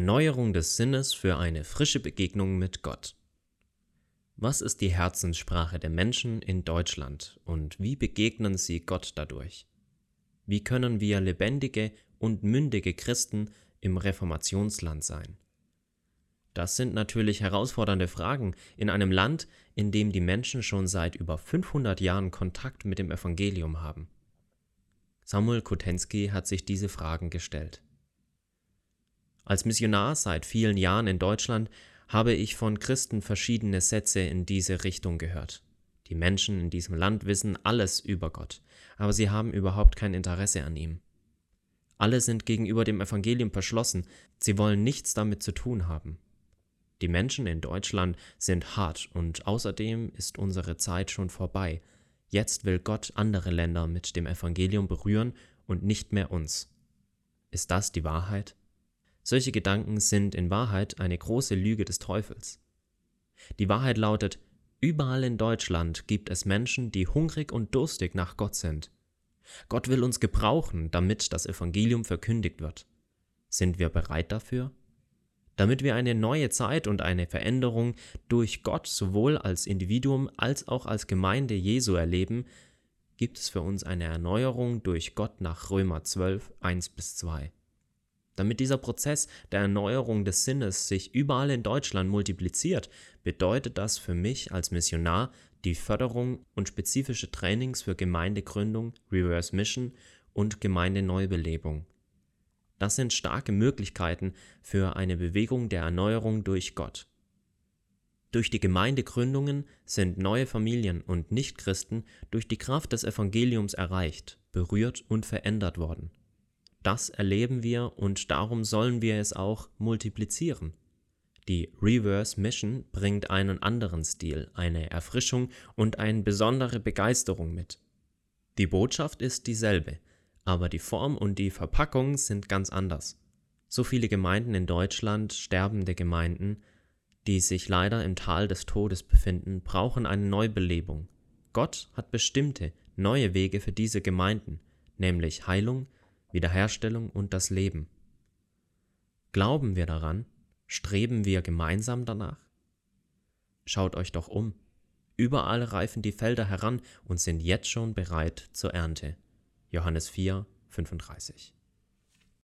Erneuerung des Sinnes für eine frische Begegnung mit Gott. Was ist die Herzenssprache der Menschen in Deutschland und wie begegnen sie Gott dadurch? Wie können wir lebendige und mündige Christen im Reformationsland sein? Das sind natürlich herausfordernde Fragen in einem Land, in dem die Menschen schon seit über 500 Jahren Kontakt mit dem Evangelium haben. Samuel Kotensky hat sich diese Fragen gestellt. Als Missionar seit vielen Jahren in Deutschland habe ich von Christen verschiedene Sätze in diese Richtung gehört. Die Menschen in diesem Land wissen alles über Gott, aber sie haben überhaupt kein Interesse an ihm. Alle sind gegenüber dem Evangelium verschlossen, sie wollen nichts damit zu tun haben. Die Menschen in Deutschland sind hart und außerdem ist unsere Zeit schon vorbei. Jetzt will Gott andere Länder mit dem Evangelium berühren und nicht mehr uns. Ist das die Wahrheit? Solche Gedanken sind in Wahrheit eine große Lüge des Teufels. Die Wahrheit lautet, überall in Deutschland gibt es Menschen, die hungrig und durstig nach Gott sind. Gott will uns gebrauchen, damit das Evangelium verkündigt wird. Sind wir bereit dafür? Damit wir eine neue Zeit und eine Veränderung durch Gott sowohl als Individuum als auch als Gemeinde Jesu erleben, gibt es für uns eine Erneuerung durch Gott nach Römer 12, 1 bis 2. Damit dieser Prozess der Erneuerung des Sinnes sich überall in Deutschland multipliziert, bedeutet das für mich als Missionar die Förderung und spezifische Trainings für Gemeindegründung, Reverse Mission und Gemeindeneubelebung. Das sind starke Möglichkeiten für eine Bewegung der Erneuerung durch Gott. Durch die Gemeindegründungen sind neue Familien und Nichtchristen durch die Kraft des Evangeliums erreicht, berührt und verändert worden. Das erleben wir und darum sollen wir es auch multiplizieren. Die Reverse Mission bringt einen anderen Stil, eine Erfrischung und eine besondere Begeisterung mit. Die Botschaft ist dieselbe, aber die Form und die Verpackung sind ganz anders. So viele Gemeinden in Deutschland, sterbende Gemeinden, die sich leider im Tal des Todes befinden, brauchen eine Neubelebung. Gott hat bestimmte, neue Wege für diese Gemeinden, nämlich Heilung, Wiederherstellung und das Leben. Glauben wir daran? Streben wir gemeinsam danach? Schaut euch doch um. Überall reifen die Felder heran und sind jetzt schon bereit zur Ernte. Johannes 4, 35.